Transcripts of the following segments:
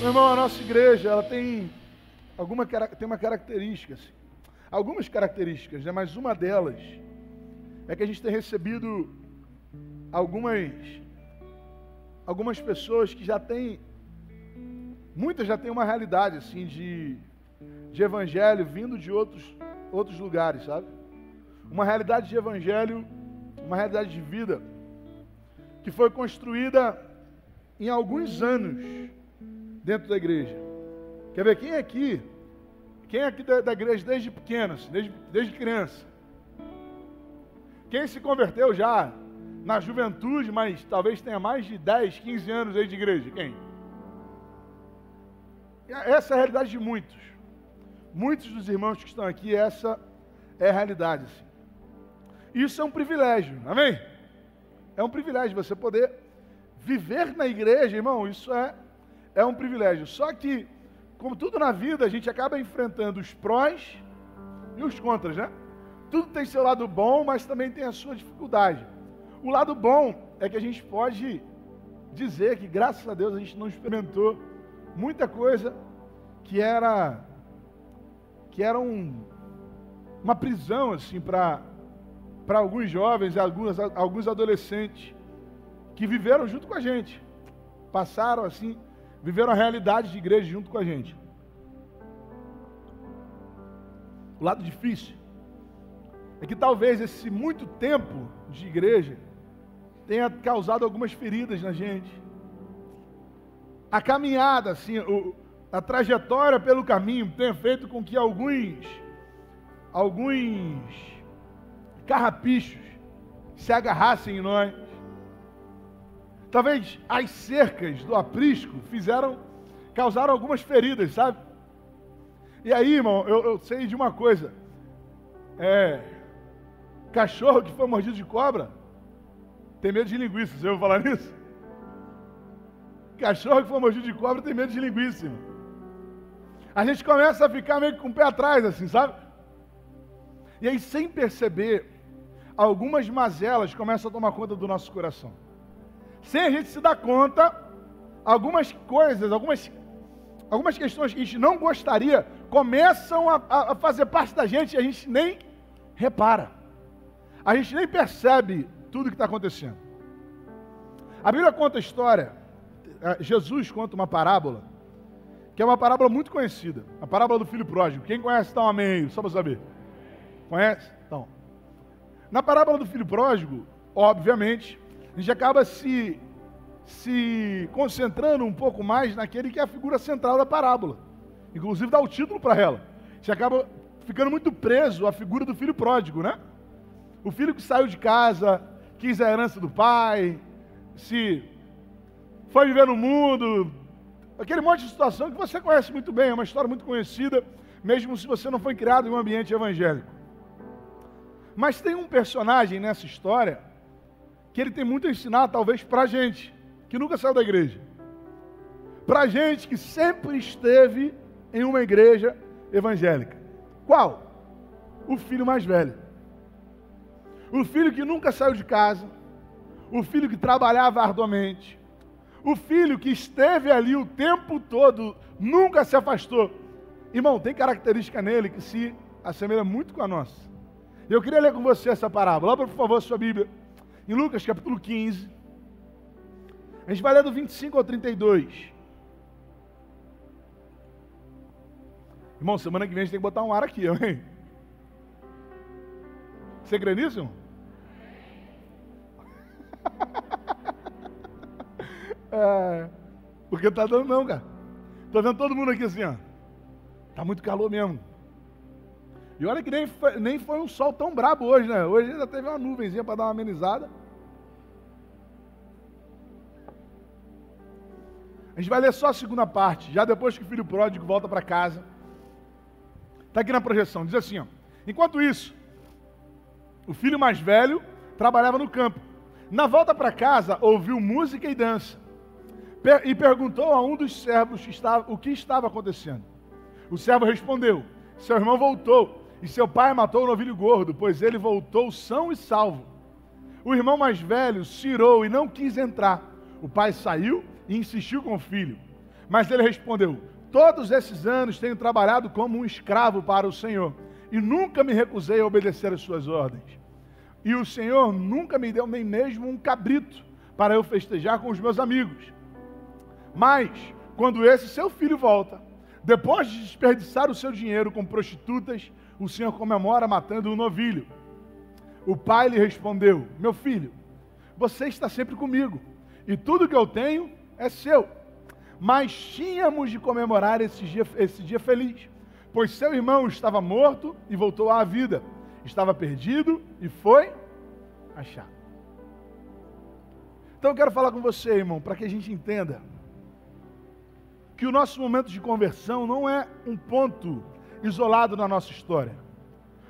Meu irmão, a nossa igreja, ela tem alguma tem uma característica, assim, algumas características, né? mas uma delas é que a gente tem recebido algumas algumas pessoas que já têm muitas já têm uma realidade assim de de evangelho vindo de outros outros lugares, sabe? Uma realidade de evangelho, uma realidade de vida que foi construída em alguns anos dentro da igreja. Quer ver quem é aqui? Quem é aqui da, da igreja desde pequeno, assim, desde, desde criança? Quem se converteu já na juventude, mas talvez tenha mais de 10, 15 anos aí de igreja? Quem? Essa é a realidade de muitos. Muitos dos irmãos que estão aqui, essa é a realidade. Assim. Isso é um privilégio, amém? É um privilégio você poder viver na igreja, irmão. Isso é é um privilégio. Só que, como tudo na vida, a gente acaba enfrentando os prós e os contras, né? Tudo tem seu lado bom, mas também tem a sua dificuldade. O lado bom é que a gente pode dizer que, graças a Deus, a gente não experimentou muita coisa que era que era um, uma prisão assim para para alguns jovens alguns, alguns adolescentes que viveram junto com a gente. Passaram assim viveram a realidade de igreja junto com a gente. O lado difícil é que talvez esse muito tempo de igreja tenha causado algumas feridas na gente. A caminhada, assim, o, a trajetória pelo caminho tenha feito com que alguns, alguns carrapichos se agarrassem em nós Talvez as cercas do aprisco fizeram, causaram algumas feridas, sabe? E aí, irmão, eu, eu sei de uma coisa. É, cachorro que foi mordido de cobra tem medo de linguiça. Você ouviu falar nisso? Cachorro que foi mordido de cobra tem medo de linguiça. Irmão. A gente começa a ficar meio com o pé atrás, assim, sabe? E aí, sem perceber, algumas mazelas começam a tomar conta do nosso coração sem a gente se dar conta, algumas coisas, algumas, algumas questões que a gente não gostaria, começam a, a fazer parte da gente e a gente nem repara. A gente nem percebe tudo que está acontecendo. A Bíblia conta a história, é, Jesus conta uma parábola, que é uma parábola muito conhecida, a parábola do filho pródigo. Quem conhece, dá um amém só para saber. Conhece? Então. Na parábola do filho pródigo, obviamente, a gente acaba se, se concentrando um pouco mais naquele que é a figura central da parábola. Inclusive dá o título para ela. Gente acaba ficando muito preso à figura do filho pródigo, né? O filho que saiu de casa, quis a herança do pai, se foi viver no mundo, aquele monte de situação que você conhece muito bem, é uma história muito conhecida, mesmo se você não foi criado em um ambiente evangélico. Mas tem um personagem nessa história que ele tem muito a ensinar, talvez, para a gente, que nunca saiu da igreja. Para a gente que sempre esteve em uma igreja evangélica. Qual? O filho mais velho. O filho que nunca saiu de casa. O filho que trabalhava arduamente. O filho que esteve ali o tempo todo, nunca se afastou. Irmão, tem característica nele que se assemelha muito com a nossa. Eu queria ler com você essa parábola. Abra, por favor, sua Bíblia em Lucas capítulo 15. A gente vai ler do 25 ao 32. Irmão, semana que vem a gente tem que botar um ar aqui, amém? Você crê nisso, é, porque tá dando não, cara. Tô vendo todo mundo aqui assim, ó. Tá muito calor mesmo. E olha que nem foi, nem foi um sol tão brabo hoje, né? Hoje ainda teve uma nuvenzinha para dar uma amenizada. A gente vai ler só a segunda parte, já depois que o filho pródigo volta para casa. Está aqui na projeção, diz assim: ó, enquanto isso, o filho mais velho trabalhava no campo. Na volta para casa, ouviu música e dança. E perguntou a um dos servos o que estava acontecendo. O servo respondeu: Seu irmão voltou, e seu pai matou o novilho gordo, pois ele voltou são e salvo. O irmão mais velho cirou e não quis entrar. O pai saiu e insistiu com o filho. Mas ele respondeu: Todos esses anos tenho trabalhado como um escravo para o Senhor e nunca me recusei a obedecer às suas ordens. E o Senhor nunca me deu nem mesmo um cabrito para eu festejar com os meus amigos. Mas, quando esse seu filho volta, depois de desperdiçar o seu dinheiro com prostitutas, o Senhor comemora matando um novilho. O pai lhe respondeu: Meu filho, você está sempre comigo, e tudo que eu tenho é seu. Mas tínhamos de comemorar esse dia, esse dia feliz, pois seu irmão estava morto e voltou à vida, estava perdido e foi achado. Então eu quero falar com você, irmão, para que a gente entenda que o nosso momento de conversão não é um ponto isolado na nossa história.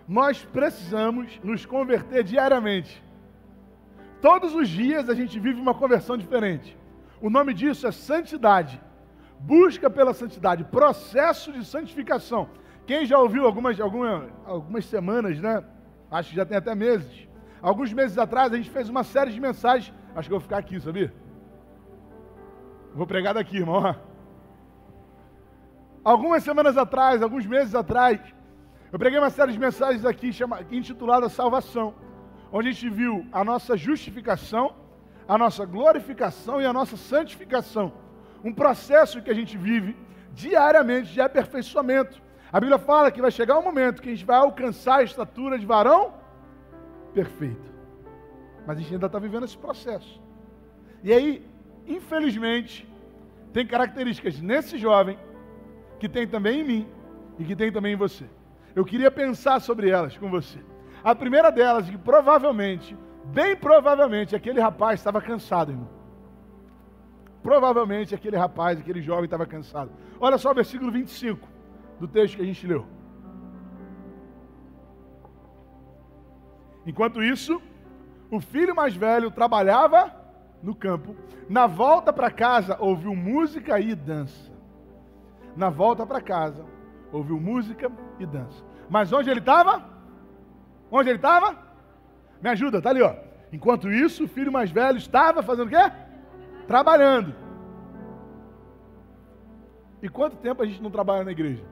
Nós precisamos nos converter diariamente. Todos os dias a gente vive uma conversão diferente. O nome disso é santidade. Busca pela santidade, processo de santificação. Quem já ouviu algumas, algumas, algumas semanas, né? Acho que já tem até meses. Alguns meses atrás a gente fez uma série de mensagens. Acho que eu vou ficar aqui, sabia? Vou pregar daqui, irmão. Algumas semanas atrás, alguns meses atrás, eu preguei uma série de mensagens aqui chama, intitulada Salvação, onde a gente viu a nossa justificação, a nossa glorificação e a nossa santificação. Um processo que a gente vive diariamente de aperfeiçoamento. A Bíblia fala que vai chegar um momento que a gente vai alcançar a estatura de varão perfeito. Mas a gente ainda está vivendo esse processo. E aí, infelizmente, tem características nesse jovem que tem também em mim e que tem também em você. Eu queria pensar sobre elas com você. A primeira delas, que provavelmente, bem provavelmente, aquele rapaz estava cansado, irmão. Provavelmente aquele rapaz, aquele jovem estava cansado. Olha só o versículo 25 do texto que a gente leu. Enquanto isso, o filho mais velho trabalhava no campo. Na volta para casa, ouviu música e dança na volta para casa, ouviu música e dança. Mas onde ele estava? Onde ele estava? Me ajuda, tá ali, ó. Enquanto isso, o filho mais velho estava fazendo o quê? Trabalhando. E quanto tempo a gente não trabalha na igreja?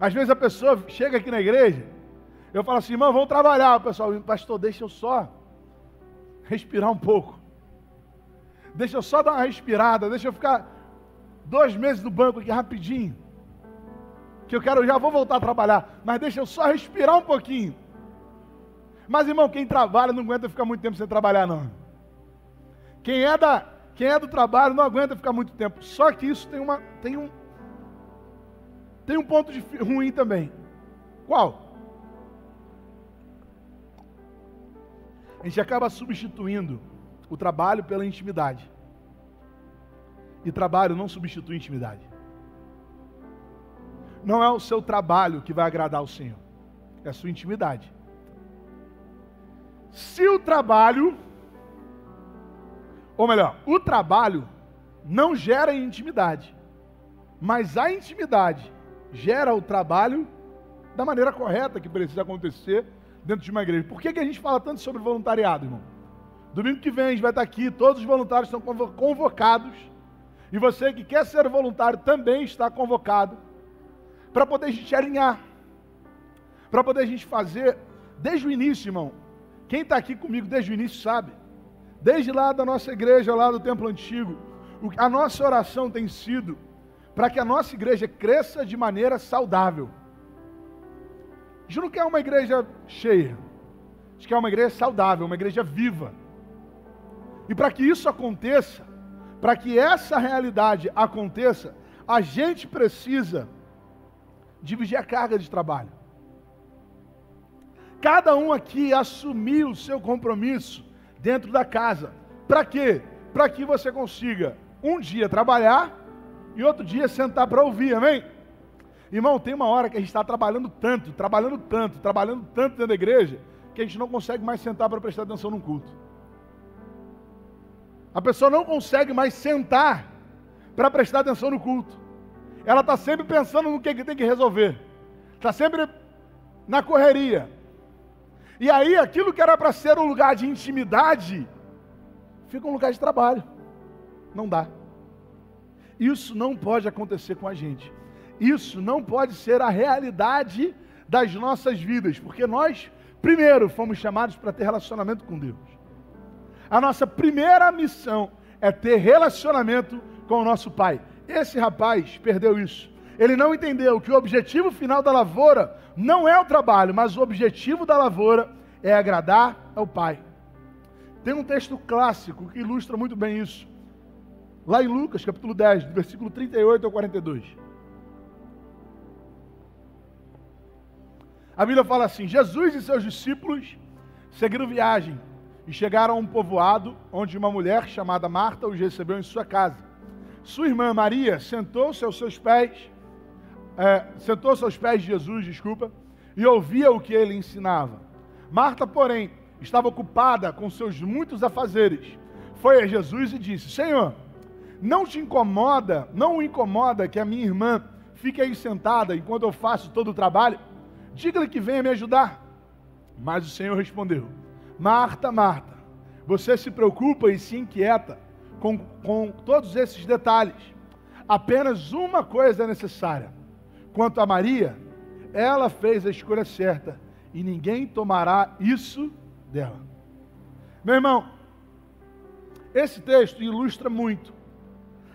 Às vezes a pessoa chega aqui na igreja, eu falo assim, irmão, vamos trabalhar. O pessoal, pastor, deixa eu só respirar um pouco. Deixa eu só dar uma respirada, deixa eu ficar dois meses no banco aqui rapidinho. Que eu quero, já vou voltar a trabalhar. Mas deixa eu só respirar um pouquinho. Mas, irmão, quem trabalha não aguenta ficar muito tempo sem trabalhar, não. Quem é, da, quem é do trabalho não aguenta ficar muito tempo. Só que isso tem, uma, tem um. Tem um ponto de, ruim também. Qual? A gente acaba substituindo o trabalho pela intimidade. E trabalho não substitui intimidade. Não é o seu trabalho que vai agradar o Senhor, é a sua intimidade. Se o trabalho, ou melhor, o trabalho não gera intimidade, mas a intimidade gera o trabalho da maneira correta que precisa acontecer dentro de uma igreja. Por que, que a gente fala tanto sobre voluntariado, irmão? Domingo que vem a gente vai estar aqui, todos os voluntários estão convocados e você que quer ser voluntário também está convocado para poder a gente alinhar, para poder a gente fazer desde o início, irmão. Quem está aqui comigo desde o início sabe. Desde lá da nossa igreja, lá do templo antigo, a nossa oração tem sido para que a nossa igreja cresça de maneira saudável. A gente não quer uma igreja cheia, a gente quer uma igreja saudável, uma igreja viva. E para que isso aconteça, para que essa realidade aconteça, a gente precisa dividir a carga de trabalho. Cada um aqui assumir o seu compromisso dentro da casa. Para quê? Para que você consiga um dia trabalhar e outro dia sentar para ouvir, amém? Irmão, tem uma hora que a gente está trabalhando tanto, trabalhando tanto, trabalhando tanto dentro da igreja, que a gente não consegue mais sentar para prestar atenção num culto. A pessoa não consegue mais sentar para prestar atenção no culto. Ela está sempre pensando no que, que tem que resolver. Está sempre na correria. E aí, aquilo que era para ser um lugar de intimidade, fica um lugar de trabalho. Não dá. Isso não pode acontecer com a gente. Isso não pode ser a realidade das nossas vidas, porque nós, primeiro, fomos chamados para ter relacionamento com Deus. A nossa primeira missão é ter relacionamento com o nosso Pai. Esse rapaz perdeu isso. Ele não entendeu que o objetivo final da lavoura não é o trabalho, mas o objetivo da lavoura é agradar ao Pai. Tem um texto clássico que ilustra muito bem isso. Lá em Lucas, capítulo 10, versículo 38 ao 42. A Bíblia fala assim: Jesus e seus discípulos seguiram viagem e chegaram a um povoado onde uma mulher chamada Marta os recebeu em sua casa. Sua irmã Maria sentou-se aos seus pés, é, sentou-se aos pés de Jesus, desculpa, e ouvia o que ele ensinava. Marta, porém, estava ocupada com seus muitos afazeres. Foi a Jesus e disse: Senhor, não te incomoda, não o incomoda que a minha irmã fique aí sentada enquanto eu faço todo o trabalho? Diga-lhe que venha me ajudar. Mas o Senhor respondeu: Marta, Marta, você se preocupa e se inquieta com, com todos esses detalhes. Apenas uma coisa é necessária. Quanto a Maria, ela fez a escolha certa e ninguém tomará isso dela. Meu irmão, esse texto ilustra muito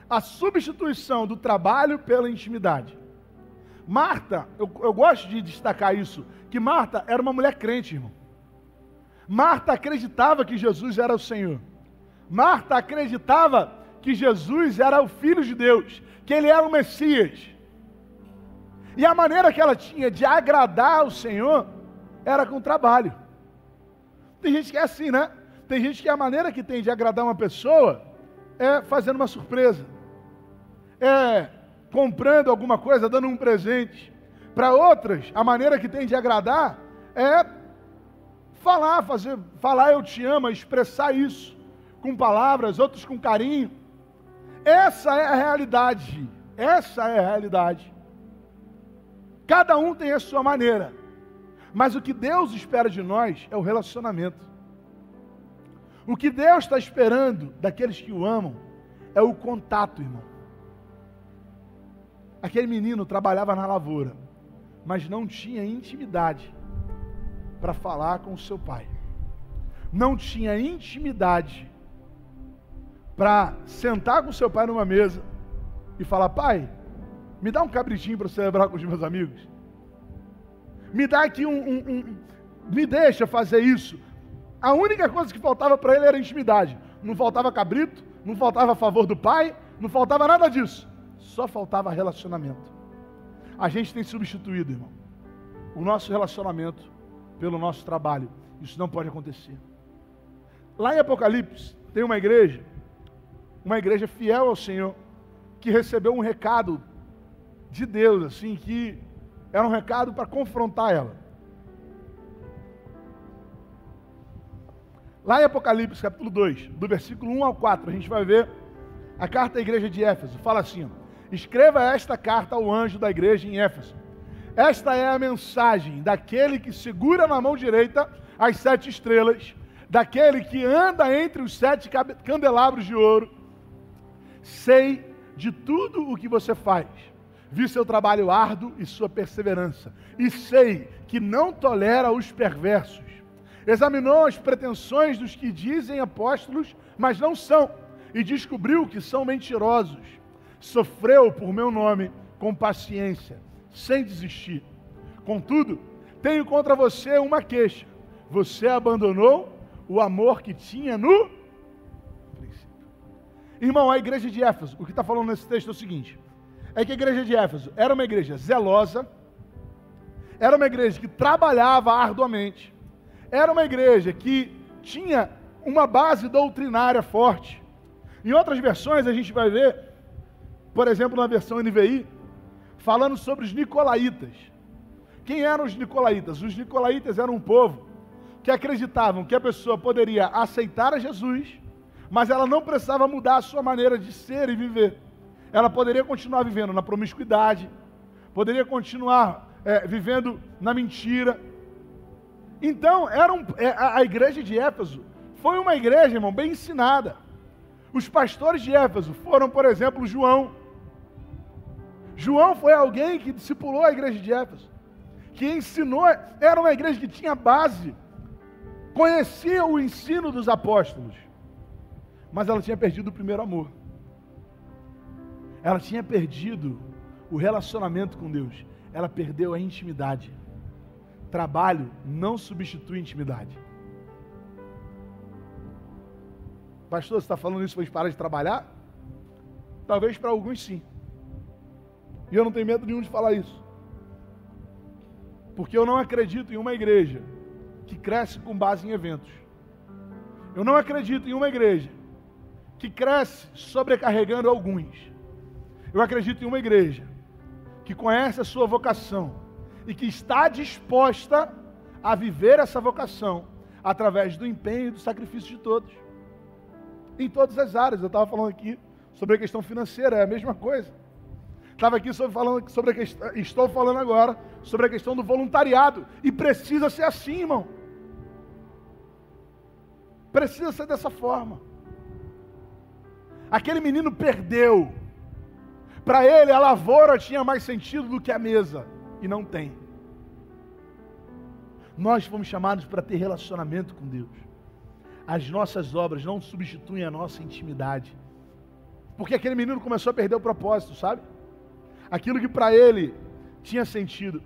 a substituição do trabalho pela intimidade. Marta, eu, eu gosto de destacar isso, que Marta era uma mulher crente, irmão. Marta acreditava que Jesus era o Senhor. Marta acreditava que Jesus era o Filho de Deus, que ele era o Messias. E a maneira que ela tinha de agradar o Senhor era com trabalho. Tem gente que é assim, né? Tem gente que a maneira que tem de agradar uma pessoa é fazendo uma surpresa. É comprando alguma coisa, dando um presente. Para outras, a maneira que tem de agradar é falar, fazer, falar eu te amo, expressar isso com palavras, outros com carinho. Essa é a realidade. Essa é a realidade. Cada um tem a sua maneira. Mas o que Deus espera de nós é o relacionamento. O que Deus está esperando daqueles que o amam é o contato, irmão. Aquele menino trabalhava na lavoura, mas não tinha intimidade para falar com o seu pai. Não tinha intimidade para sentar com o seu pai numa mesa e falar: Pai, me dá um cabritinho para celebrar com os meus amigos. Me dá aqui um, um, um. Me deixa fazer isso. A única coisa que faltava para ele era intimidade. Não faltava cabrito, não faltava favor do pai, não faltava nada disso só faltava relacionamento. A gente tem substituído, irmão, o nosso relacionamento pelo nosso trabalho. Isso não pode acontecer. Lá em Apocalipse, tem uma igreja, uma igreja fiel ao Senhor, que recebeu um recado de Deus, assim, que era um recado para confrontar ela. Lá em Apocalipse, capítulo 2, do versículo 1 ao 4, a gente vai ver a carta à igreja de Éfeso. Fala assim: Escreva esta carta ao anjo da igreja em Éfeso. Esta é a mensagem daquele que segura na mão direita as sete estrelas, daquele que anda entre os sete candelabros de ouro. Sei de tudo o que você faz, vi seu trabalho árduo e sua perseverança, e sei que não tolera os perversos. Examinou as pretensões dos que dizem apóstolos, mas não são, e descobriu que são mentirosos sofreu por meu nome com paciência, sem desistir. Contudo, tenho contra você uma queixa. Você abandonou o amor que tinha no princípio. Irmão, a igreja de Éfeso, o que está falando nesse texto é o seguinte: é que a igreja de Éfeso era uma igreja zelosa, era uma igreja que trabalhava arduamente, era uma igreja que tinha uma base doutrinária forte. Em outras versões, a gente vai ver por exemplo, na versão NVI, falando sobre os nicolaítas. Quem eram os nicolaítas? Os nicolaítas eram um povo que acreditavam que a pessoa poderia aceitar a Jesus, mas ela não precisava mudar a sua maneira de ser e viver. Ela poderia continuar vivendo na promiscuidade, poderia continuar é, vivendo na mentira. Então, era um, é, a, a igreja de Éfeso foi uma igreja, irmão, bem ensinada. Os pastores de Éfeso foram, por exemplo, João, João foi alguém que discipulou a igreja de Éfeso, que ensinou, era uma igreja que tinha base, conhecia o ensino dos apóstolos, mas ela tinha perdido o primeiro amor. Ela tinha perdido o relacionamento com Deus. Ela perdeu a intimidade. Trabalho não substitui intimidade. Pastor, você está falando isso para parar de trabalhar? Talvez para alguns sim. E eu não tenho medo nenhum de falar isso. Porque eu não acredito em uma igreja que cresce com base em eventos. Eu não acredito em uma igreja que cresce sobrecarregando alguns. Eu acredito em uma igreja que conhece a sua vocação e que está disposta a viver essa vocação através do empenho e do sacrifício de todos. Em todas as áreas. Eu estava falando aqui sobre a questão financeira, é a mesma coisa. Estava aqui sobre, falando sobre a questão, estou falando agora sobre a questão do voluntariado. E precisa ser assim, irmão. Precisa ser dessa forma. Aquele menino perdeu. Para ele, a lavoura tinha mais sentido do que a mesa. E não tem. Nós fomos chamados para ter relacionamento com Deus. As nossas obras não substituem a nossa intimidade. Porque aquele menino começou a perder o propósito, sabe? Aquilo que para ele tinha sentido.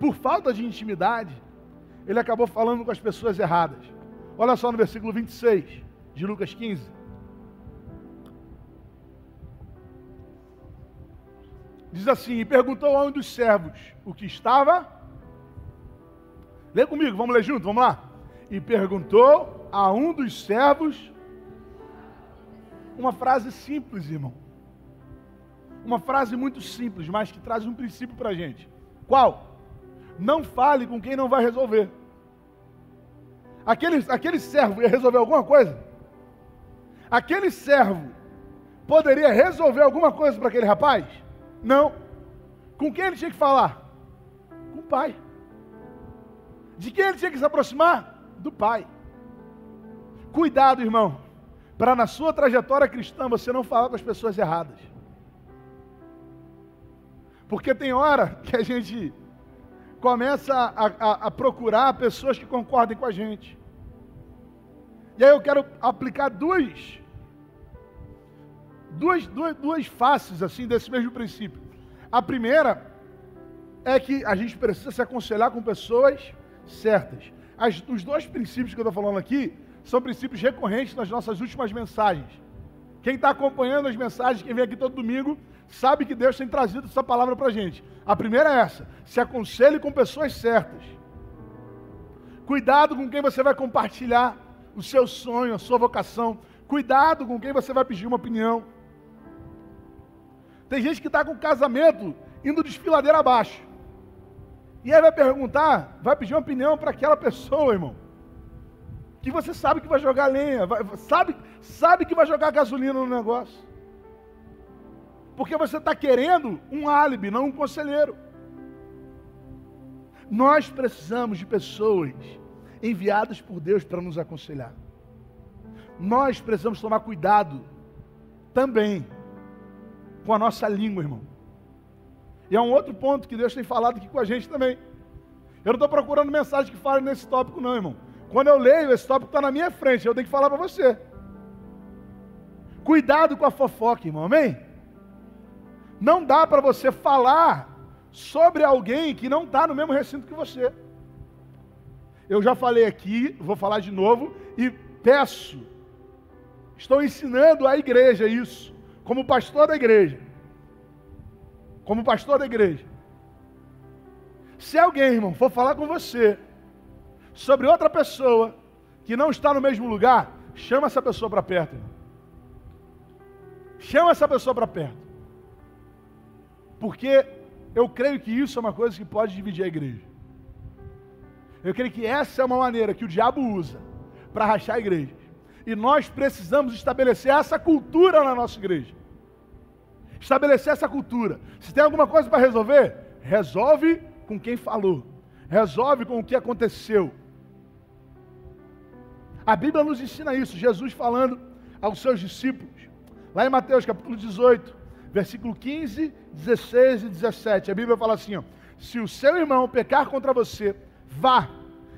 Por falta de intimidade, ele acabou falando com as pessoas erradas. Olha só no versículo 26 de Lucas 15. Diz assim: E perguntou a um dos servos o que estava. Lê comigo, vamos ler junto, vamos lá. E perguntou a um dos servos uma frase simples, irmão. Uma frase muito simples, mas que traz um princípio para a gente. Qual? Não fale com quem não vai resolver. Aquele, aquele servo ia resolver alguma coisa? Aquele servo poderia resolver alguma coisa para aquele rapaz? Não. Com quem ele tinha que falar? Com o pai. De quem ele tinha que se aproximar? Do pai. Cuidado, irmão, para na sua trajetória cristã você não falar com as pessoas erradas. Porque tem hora que a gente começa a, a, a, procurar pessoas que concordem com a gente. E aí eu quero aplicar duas, duas, duas, duas faces assim desse mesmo princípio. A primeira é que a gente precisa se aconselhar com pessoas certas. As, os dois princípios que eu estou falando aqui são princípios recorrentes nas nossas últimas mensagens. Quem está acompanhando as mensagens, quem vem aqui todo domingo, sabe que Deus tem trazido essa palavra para a gente. A primeira é essa: se aconselhe com pessoas certas. Cuidado com quem você vai compartilhar o seu sonho, a sua vocação. Cuidado com quem você vai pedir uma opinião. Tem gente que está com casamento indo desfiladeira abaixo. E aí vai perguntar, vai pedir uma opinião para aquela pessoa, irmão. Que você sabe que vai jogar lenha, vai, sabe, sabe que vai jogar gasolina no negócio. Porque você está querendo um álibi, não um conselheiro. Nós precisamos de pessoas enviadas por Deus para nos aconselhar. Nós precisamos tomar cuidado também com a nossa língua, irmão. E é um outro ponto que Deus tem falado aqui com a gente também. Eu não estou procurando mensagem que fale nesse tópico, não, irmão. Quando eu leio, esse tópico está na minha frente, eu tenho que falar para você. Cuidado com a fofoca, irmão, amém? Não dá para você falar sobre alguém que não está no mesmo recinto que você. Eu já falei aqui, vou falar de novo e peço, estou ensinando à igreja isso como pastor da igreja. Como pastor da igreja. Se alguém, irmão, for falar com você sobre outra pessoa que não está no mesmo lugar, chama essa pessoa para perto. Irmão. Chama essa pessoa para perto. Porque eu creio que isso é uma coisa que pode dividir a igreja. Eu creio que essa é uma maneira que o diabo usa para rachar a igreja. E nós precisamos estabelecer essa cultura na nossa igreja. Estabelecer essa cultura. Se tem alguma coisa para resolver, resolve com quem falou. Resolve com o que aconteceu. A Bíblia nos ensina isso. Jesus falando aos seus discípulos, lá em Mateus capítulo 18, versículo 15, 16 e 17. A Bíblia fala assim: ó, se o seu irmão pecar contra você, vá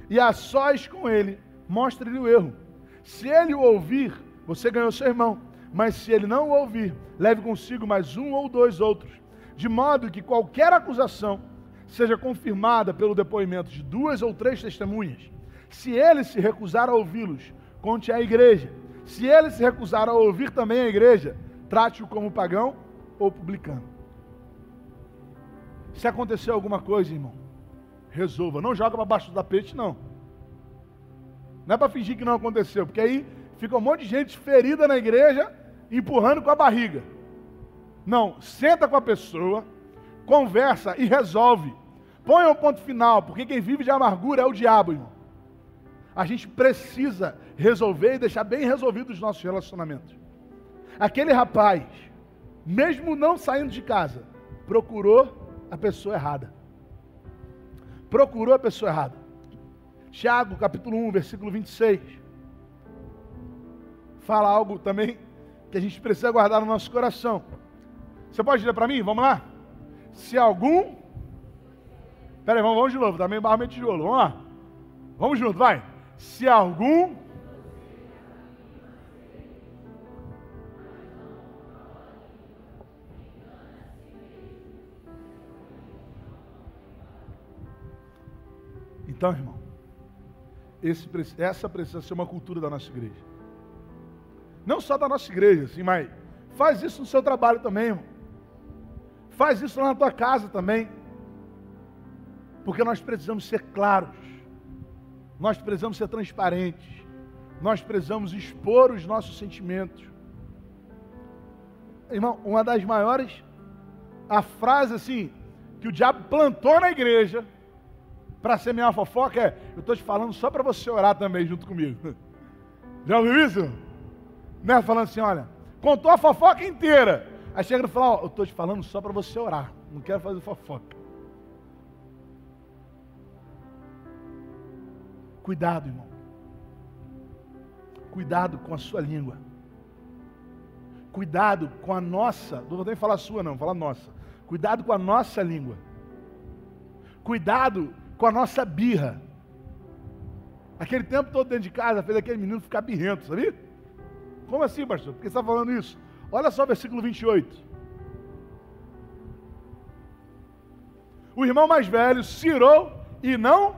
e a sós com ele, mostre-lhe o erro. Se ele o ouvir, você ganhou seu irmão. Mas se ele não o ouvir, leve consigo mais um ou dois outros, de modo que qualquer acusação seja confirmada pelo depoimento de duas ou três testemunhas. Se ele se recusar a ouvi-los, conte à igreja. Se ele se recusar a ouvir também a igreja, trate-o como pagão ou publicano. Se acontecer alguma coisa, irmão, resolva. Não joga para baixo do tapete, não. Não é para fingir que não aconteceu, porque aí fica um monte de gente ferida na igreja, empurrando com a barriga. Não, senta com a pessoa, conversa e resolve. Põe um ponto final, porque quem vive de amargura é o diabo, irmão. A gente precisa resolver e deixar bem resolvidos os nossos relacionamentos. Aquele rapaz, mesmo não saindo de casa, procurou a pessoa errada. Procurou a pessoa errada. Tiago, capítulo 1, versículo 26. Fala algo também que a gente precisa guardar no nosso coração. Você pode ler para mim? Vamos lá? Se algum. Pera aí, vamos, vamos de novo, tá meio barro de tijolo. Vamos lá. Vamos junto, vai. Se algum Então, irmão, esse, essa precisa ser uma cultura da nossa igreja. Não só da nossa igreja, assim, mas faz isso no seu trabalho também, irmão. Faz isso lá na tua casa também. Porque nós precisamos ser claros. Nós precisamos ser transparentes. Nós precisamos expor os nossos sentimentos. Irmão, uma das maiores, a frase assim, que o diabo plantou na igreja, para semear fofoca é, eu estou te falando só para você orar também junto comigo. Já ouviu isso? Né? Falando assim, olha, contou a fofoca inteira. Aí chega e fala, oh, eu estou te falando só para você orar. Não quero fazer fofoca. Cuidado, irmão. Cuidado com a sua língua. Cuidado com a nossa, não vou nem falar sua não, falar nossa. Cuidado com a nossa língua. Cuidado com a nossa birra. Aquele tempo todo dentro de casa fez aquele menino ficar birrento, sabia? Como assim, pastor? Por que você está falando isso? Olha só o versículo 28. O irmão mais velho cirou e não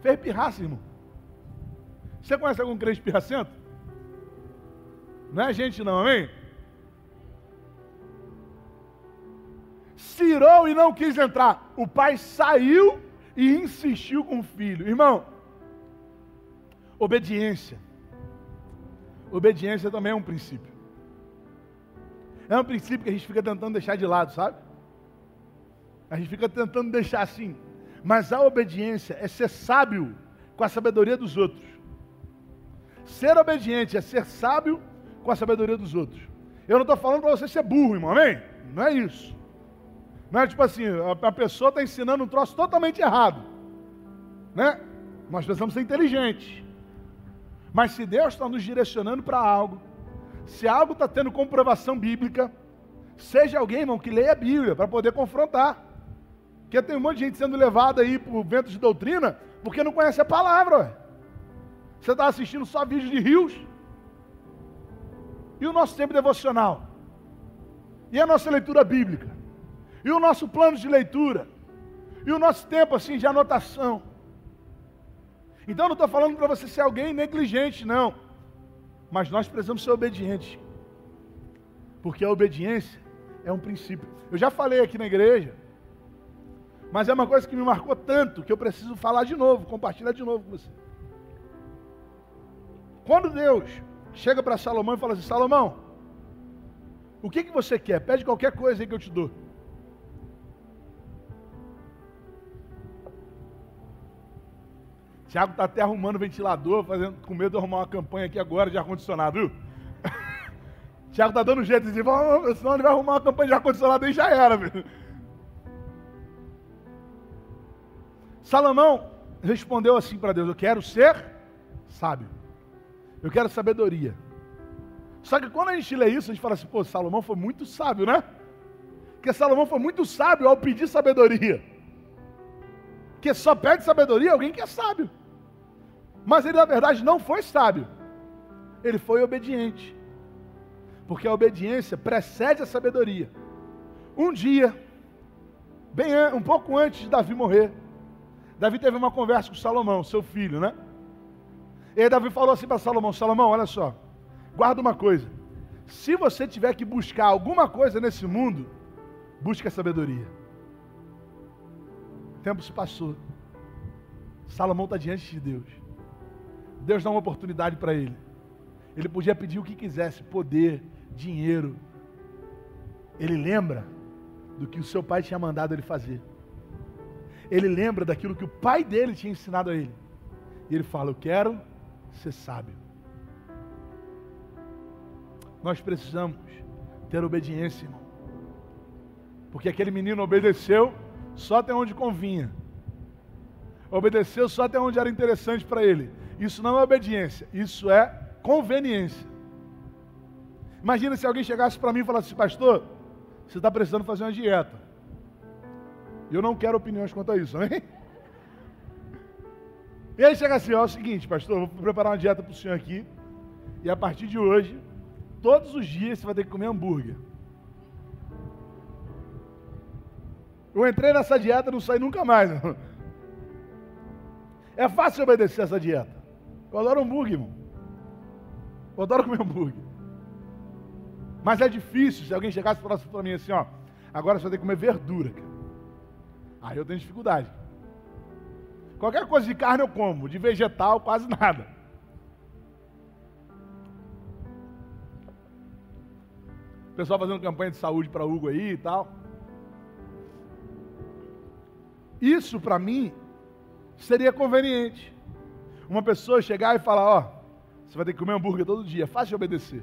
fez pirraça, irmão. Você conhece algum crente pirracento? Não é gente não, amém? Cirou e não quis entrar. O pai saiu e insistiu com o filho. Irmão, obediência. Obediência também é um princípio. É um princípio que a gente fica tentando deixar de lado, sabe? A gente fica tentando deixar assim. Mas a obediência é ser sábio com a sabedoria dos outros. Ser obediente é ser sábio com a sabedoria dos outros. Eu não estou falando para você ser burro, irmão, amém? Não é isso. Não é tipo assim, a, pessoa está ensinando um troço totalmente errado. Né? Nós precisamos ser inteligentes. Mas se Deus está nos direcionando para algo, se algo está tendo comprovação bíblica, seja alguém, irmão, que leia a Bíblia para poder confrontar. Porque tem um monte de gente sendo levada aí por vento de doutrina porque não conhece a palavra. Ué. Você está assistindo só vídeos de rios. E o nosso tempo devocional? E a nossa leitura bíblica? E o nosso plano de leitura? E o nosso tempo assim de anotação? Então não estou falando para você ser alguém negligente, não. Mas nós precisamos ser obedientes. Porque a obediência é um princípio. Eu já falei aqui na igreja, mas é uma coisa que me marcou tanto que eu preciso falar de novo, compartilhar de novo com você. Quando Deus chega para Salomão e fala assim: Salomão, o que, que você quer? Pede qualquer coisa aí que eu te dou. Tiago está até arrumando ventilador, fazendo, com medo de arrumar uma campanha aqui agora de ar-condicionado, viu? Tiago está dando jeito de dizer, senão ele vai arrumar uma campanha de ar-condicionado e já era, viu? Salomão respondeu assim para Deus: Eu quero ser sábio, eu quero sabedoria. Só que quando a gente lê isso, a gente fala assim, pô, Salomão foi muito sábio, né? Porque Salomão foi muito sábio ao pedir sabedoria. Porque só pede sabedoria alguém que é sábio. Mas ele, na verdade, não foi sábio. Ele foi obediente. Porque a obediência precede a sabedoria. Um dia, bem um pouco antes de Davi morrer, Davi teve uma conversa com Salomão, seu filho, né? E aí Davi falou assim para Salomão: Salomão, olha só, guarda uma coisa. Se você tiver que buscar alguma coisa nesse mundo, busque a sabedoria. O tempo se passou. Salomão está diante de Deus. Deus dá uma oportunidade para ele. Ele podia pedir o que quisesse: poder, dinheiro. Ele lembra do que o seu pai tinha mandado ele fazer. Ele lembra daquilo que o pai dele tinha ensinado a ele. E ele fala: Eu quero ser sábio. Nós precisamos ter obediência, irmão. Porque aquele menino obedeceu só até onde convinha. Obedeceu só até onde era interessante para ele. Isso não é obediência, isso é conveniência. Imagina se alguém chegasse para mim e falasse assim, pastor, você está precisando fazer uma dieta. Eu não quero opiniões quanto a isso, amém? E aí chega assim, ó, é o seguinte, pastor, vou preparar uma dieta para o senhor aqui. E a partir de hoje, todos os dias você vai ter que comer hambúrguer. Eu entrei nessa dieta e não saí nunca mais. É fácil obedecer essa dieta. Eu adoro hambúrguer, irmão. Eu adoro comer hambúrguer. Mas é difícil se alguém chegasse e falasse para mim assim, ó, agora você vai ter que comer verdura, cara. Aí eu tenho dificuldade. Qualquer coisa de carne eu como, de vegetal quase nada. O pessoal fazendo campanha de saúde para Hugo aí e tal. Isso para mim seria conveniente. Uma pessoa chegar e falar, ó, você vai ter que comer hambúrguer todo dia, é fácil de obedecer.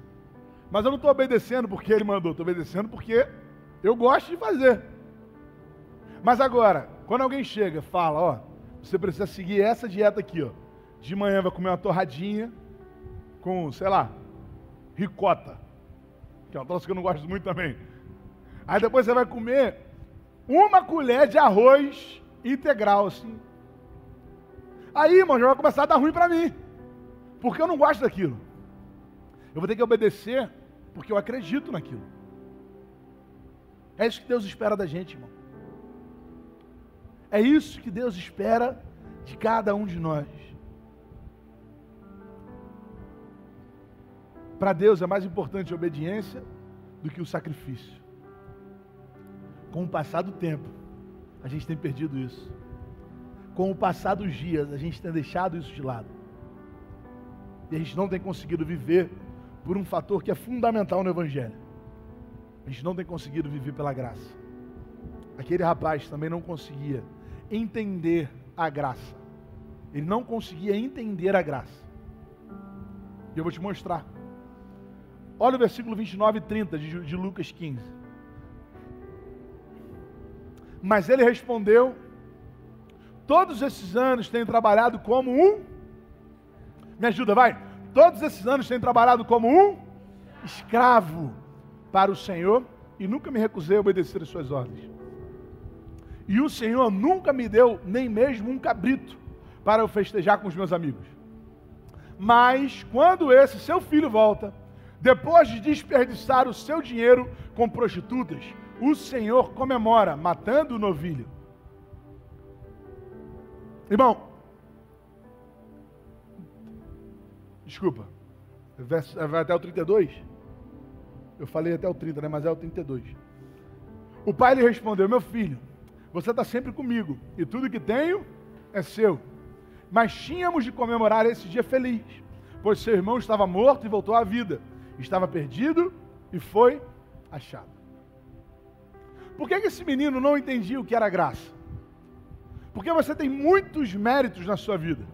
Mas eu não estou obedecendo porque ele mandou, estou obedecendo porque eu gosto de fazer. Mas agora, quando alguém chega e fala, ó, você precisa seguir essa dieta aqui, ó. De manhã vai comer uma torradinha com, sei lá, ricota que é um troço que eu não gosto muito também. Aí depois você vai comer uma colher de arroz integral, assim. Aí, irmão, já vai começar a dar ruim para mim. Porque eu não gosto daquilo. Eu vou ter que obedecer porque eu acredito naquilo. É isso que Deus espera da gente, irmão. É isso que Deus espera de cada um de nós. Para Deus é mais importante a obediência do que o sacrifício. Com o passar do tempo, a gente tem perdido isso. Com o passar dos dias, a gente tem deixado isso de lado. E a gente não tem conseguido viver por um fator que é fundamental no Evangelho. A gente não tem conseguido viver pela graça. Aquele rapaz também não conseguia entender a graça. Ele não conseguia entender a graça. E eu vou te mostrar. Olha o versículo 29 e 30 de, de Lucas 15. Mas ele respondeu: Todos esses anos tenho trabalhado como um. Me ajuda, vai. Todos esses anos tenho trabalhado como um escravo para o Senhor e nunca me recusei a obedecer as suas ordens. E o Senhor nunca me deu nem mesmo um cabrito para eu festejar com os meus amigos. Mas quando esse seu filho volta, depois de desperdiçar o seu dinheiro com prostitutas, o Senhor comemora, matando o novilho. Irmão, desculpa, vai até o 32? Eu falei até o 30, né? Mas é o 32. O pai lhe respondeu: Meu filho, você está sempre comigo, e tudo que tenho é seu. Mas tínhamos de comemorar esse dia feliz, pois seu irmão estava morto e voltou à vida estava perdido e foi achado. Por que, que esse menino não entendia o que era graça? Porque você tem muitos méritos na sua vida.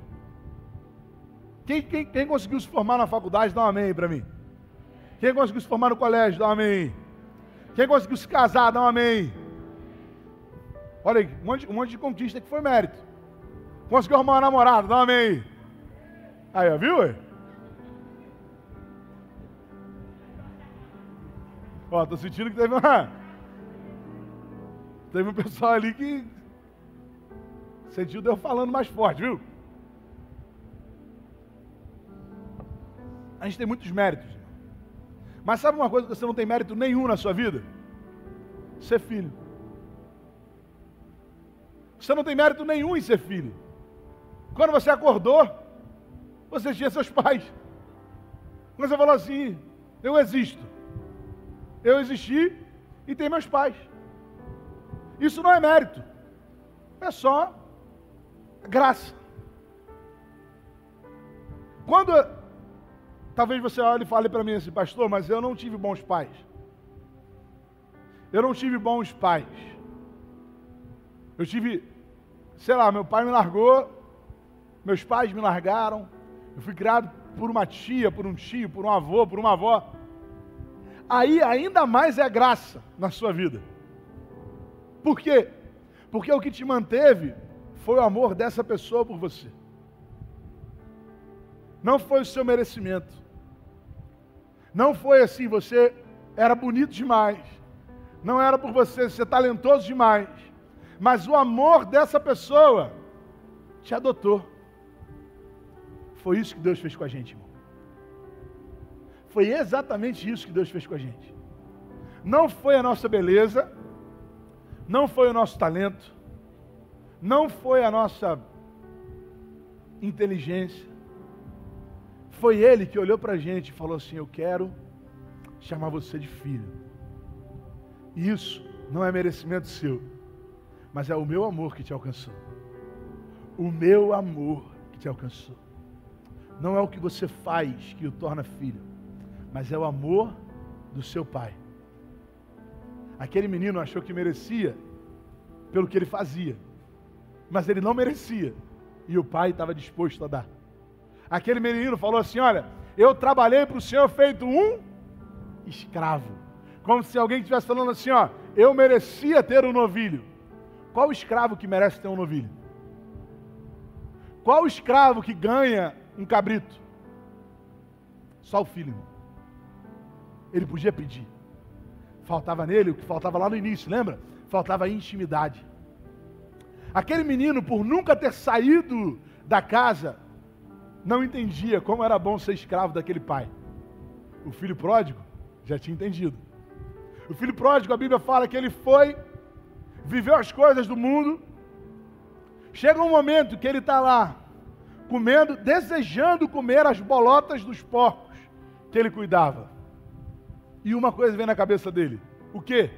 Quem, quem, quem conseguiu se formar na faculdade, dá um amém para mim. Quem conseguiu se formar no colégio, dá um amém. Quem conseguiu se casar, dá um amém. Olha aí, um monte, um monte de conquista que foi mérito. Conseguiu arrumar uma namorada, dá um amém. Aí, ó, viu? Ó, tô sentindo que teve uma. Teve um pessoal ali que sentiu Deus falando mais forte, viu? A gente tem muitos méritos. Mas sabe uma coisa que você não tem mérito nenhum na sua vida? Ser filho. Você não tem mérito nenhum em ser filho. Quando você acordou, você tinha seus pais. Quando você falou assim: Eu existo. Eu existi e tenho meus pais. Isso não é mérito. É só graça. Quando talvez você olhe e fale para mim assim, pastor, mas eu não tive bons pais. Eu não tive bons pais. Eu tive, sei lá, meu pai me largou, meus pais me largaram, eu fui criado por uma tia, por um tio, por um avô, por uma avó. Aí ainda mais é graça na sua vida. Por quê? Porque o que te manteve foi o amor dessa pessoa por você. Não foi o seu merecimento. Não foi assim, você era bonito demais. Não era por você ser talentoso demais. Mas o amor dessa pessoa te adotou. Foi isso que Deus fez com a gente, irmão. Foi exatamente isso que Deus fez com a gente. Não foi a nossa beleza, não foi o nosso talento, não foi a nossa inteligência. Foi Ele que olhou para a gente e falou assim: Eu quero chamar você de filho. Isso não é merecimento seu, mas é o meu amor que te alcançou. O meu amor que te alcançou. Não é o que você faz que o torna filho, mas é o amor do seu pai. Aquele menino achou que merecia pelo que ele fazia, mas ele não merecia, e o pai estava disposto a dar. Aquele menino falou assim: Olha, eu trabalhei para o Senhor feito um escravo, como se alguém estivesse falando assim: Ó, eu merecia ter um novilho. Qual escravo que merece ter um novilho? Qual escravo que ganha um cabrito? Só o filho. Ele podia pedir. Faltava nele o que faltava lá no início, lembra? Faltava intimidade. Aquele menino, por nunca ter saído da casa, não entendia como era bom ser escravo daquele pai. O filho pródigo já tinha entendido. O filho pródigo, a Bíblia fala que ele foi, viveu as coisas do mundo. Chega um momento que ele está lá, comendo, desejando comer as bolotas dos porcos que ele cuidava. E uma coisa vem na cabeça dele: o quê?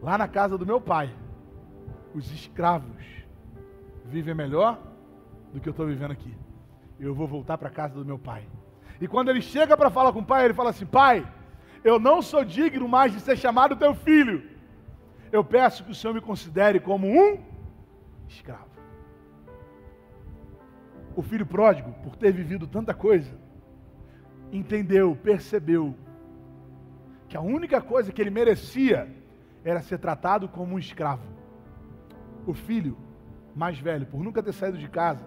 Lá na casa do meu pai, os escravos vivem melhor do que eu estou vivendo aqui. Eu vou voltar para a casa do meu pai. E quando ele chega para falar com o pai, ele fala assim: Pai, eu não sou digno mais de ser chamado teu filho. Eu peço que o Senhor me considere como um escravo. O filho pródigo, por ter vivido tanta coisa, entendeu, percebeu que a única coisa que ele merecia era ser tratado como um escravo. O filho mais velho, por nunca ter saído de casa,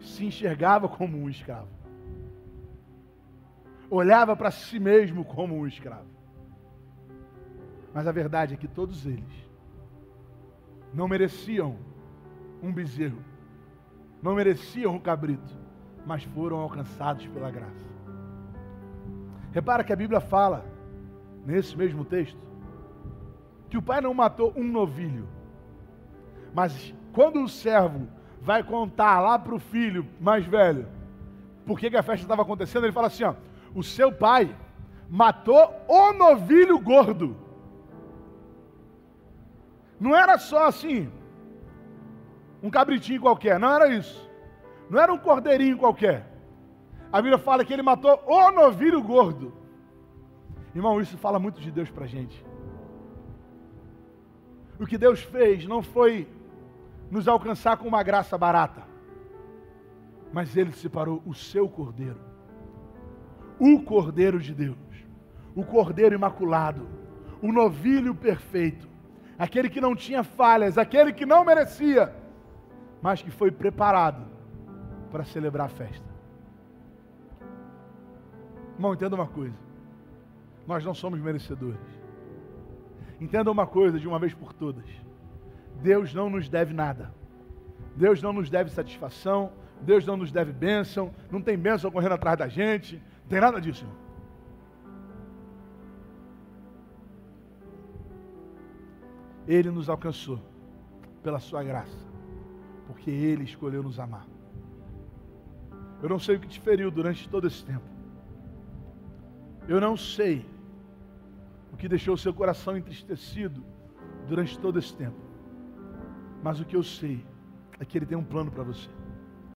se enxergava como um escravo. Olhava para si mesmo como um escravo. Mas a verdade é que todos eles não mereciam um bezerro, não mereciam um cabrito, mas foram alcançados pela graça. Repara que a Bíblia fala, nesse mesmo texto, que o pai não matou um novilho, mas quando o servo vai contar lá para o filho mais velho por que, a festa estava acontecendo, ele fala assim: ó, o seu pai matou o novilho gordo. Não era só assim, um cabritinho qualquer, não era isso. Não era um cordeirinho qualquer. A Bíblia fala que ele matou o novilho gordo. Irmão, isso fala muito de Deus para gente. O que Deus fez não foi nos alcançar com uma graça barata. Mas ele separou o seu cordeiro, o cordeiro de Deus, o cordeiro imaculado, o novilho perfeito, aquele que não tinha falhas, aquele que não merecia, mas que foi preparado para celebrar a festa. Irmão, entenda uma coisa: Nós não somos merecedores. Entenda uma coisa de uma vez por todas: Deus não nos deve nada. Deus não nos deve satisfação. Deus não nos deve bênção. Não tem bênção correndo atrás da gente. Não tem nada disso. Ele nos alcançou pela sua graça, porque Ele escolheu nos amar. Eu não sei o que te feriu durante todo esse tempo. Eu não sei o que deixou o seu coração entristecido durante todo esse tempo. Mas o que eu sei é que Ele tem um plano para você.